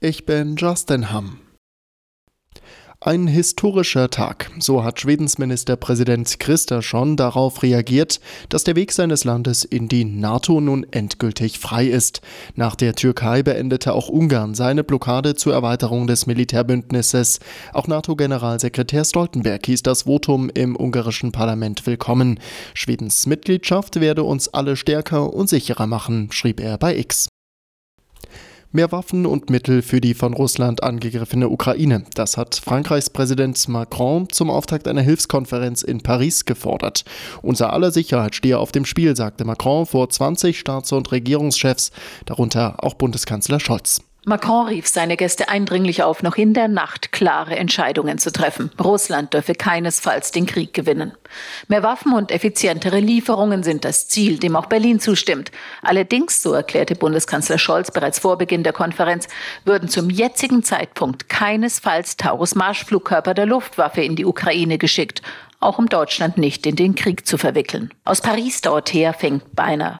Ich bin Justin Hamm. Ein historischer Tag. So hat Schwedens Ministerpräsident schon darauf reagiert, dass der Weg seines Landes in die NATO nun endgültig frei ist. Nach der Türkei beendete auch Ungarn seine Blockade zur Erweiterung des Militärbündnisses. Auch NATO-Generalsekretär Stoltenberg hieß das Votum im ungarischen Parlament willkommen. Schwedens Mitgliedschaft werde uns alle stärker und sicherer machen, schrieb er bei X. Mehr Waffen und Mittel für die von Russland angegriffene Ukraine. Das hat Frankreichs Präsident Macron zum Auftakt einer Hilfskonferenz in Paris gefordert. Unser aller Sicherheit stehe auf dem Spiel, sagte Macron vor 20 Staats- und Regierungschefs, darunter auch Bundeskanzler Scholz. Macron rief seine Gäste eindringlich auf, noch in der Nacht klare Entscheidungen zu treffen. Russland dürfe keinesfalls den Krieg gewinnen. Mehr Waffen und effizientere Lieferungen sind das Ziel, dem auch Berlin zustimmt. Allerdings, so erklärte Bundeskanzler Scholz bereits vor Beginn der Konferenz, würden zum jetzigen Zeitpunkt keinesfalls Taurus-Marschflugkörper der Luftwaffe in die Ukraine geschickt, auch um Deutschland nicht in den Krieg zu verwickeln. Aus Paris dorthin fängt beinahe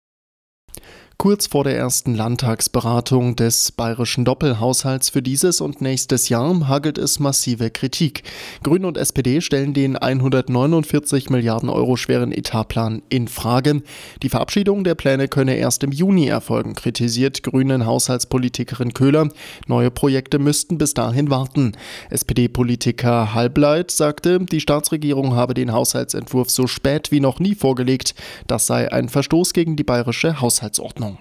Kurz vor der ersten Landtagsberatung des bayerischen Doppelhaushalts für dieses und nächstes Jahr hagelt es massive Kritik. Grüne und SPD stellen den 149 Milliarden Euro schweren Etatplan in Frage. Die Verabschiedung der Pläne könne erst im Juni erfolgen, kritisiert Grünen Haushaltspolitikerin Köhler. Neue Projekte müssten bis dahin warten. SPD-Politiker Halbleit sagte, die Staatsregierung habe den Haushaltsentwurf so spät wie noch nie vorgelegt. Das sei ein Verstoß gegen die bayerische Haushaltsordnung.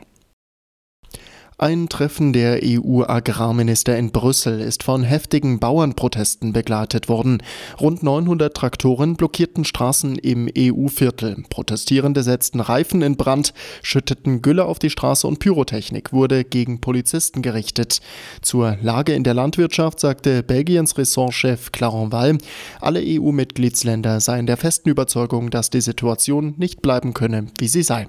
Ein Treffen der EU-Agrarminister in Brüssel ist von heftigen Bauernprotesten begleitet worden. Rund 900 Traktoren blockierten Straßen im EU-Viertel. Protestierende setzten Reifen in Brand, schütteten Gülle auf die Straße und Pyrotechnik wurde gegen Polizisten gerichtet. Zur Lage in der Landwirtschaft sagte Belgiens Ressortchef Clarence Wall, alle EU-Mitgliedsländer seien der festen Überzeugung, dass die Situation nicht bleiben könne, wie sie sei.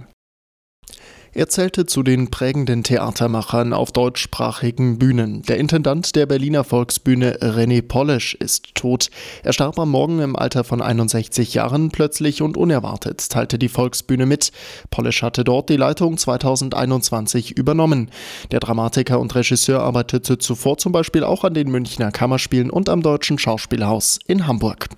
Er zählte zu den prägenden Theatermachern auf deutschsprachigen Bühnen. Der Intendant der Berliner Volksbühne René Polish ist tot. Er starb am Morgen im Alter von 61 Jahren plötzlich und unerwartet, teilte die Volksbühne mit. Polish hatte dort die Leitung 2021 übernommen. Der Dramatiker und Regisseur arbeitete zuvor zum Beispiel auch an den Münchner Kammerspielen und am Deutschen Schauspielhaus in Hamburg.